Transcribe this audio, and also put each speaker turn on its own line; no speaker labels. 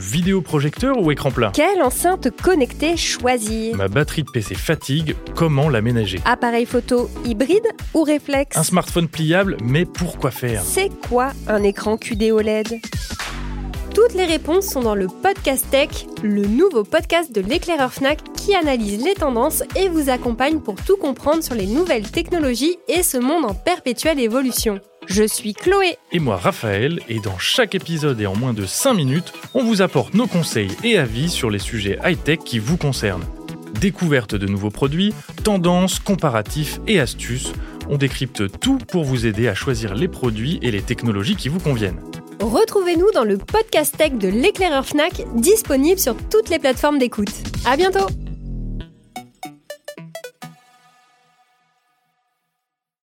Vidéoprojecteur ou écran plat
Quelle enceinte connectée choisir?
Ma batterie de PC fatigue, comment l'aménager?
Appareil photo hybride ou réflexe?
Un smartphone pliable, mais pourquoi faire?
C'est quoi un écran QD OLED toutes les réponses sont dans le Podcast Tech, le nouveau podcast de l'éclaireur Fnac qui analyse les tendances et vous accompagne pour tout comprendre sur les nouvelles technologies et ce monde en perpétuelle évolution. Je suis Chloé.
Et moi Raphaël, et dans chaque épisode et en moins de 5 minutes, on vous apporte nos conseils et avis sur les sujets high-tech qui vous concernent. Découverte de nouveaux produits, tendances, comparatifs et astuces, on décrypte tout pour vous aider à choisir les produits et les technologies qui vous conviennent.
Retrouvez-nous dans le podcast tech de l'éclaireur Fnac, disponible sur toutes les plateformes d'écoute. À bientôt!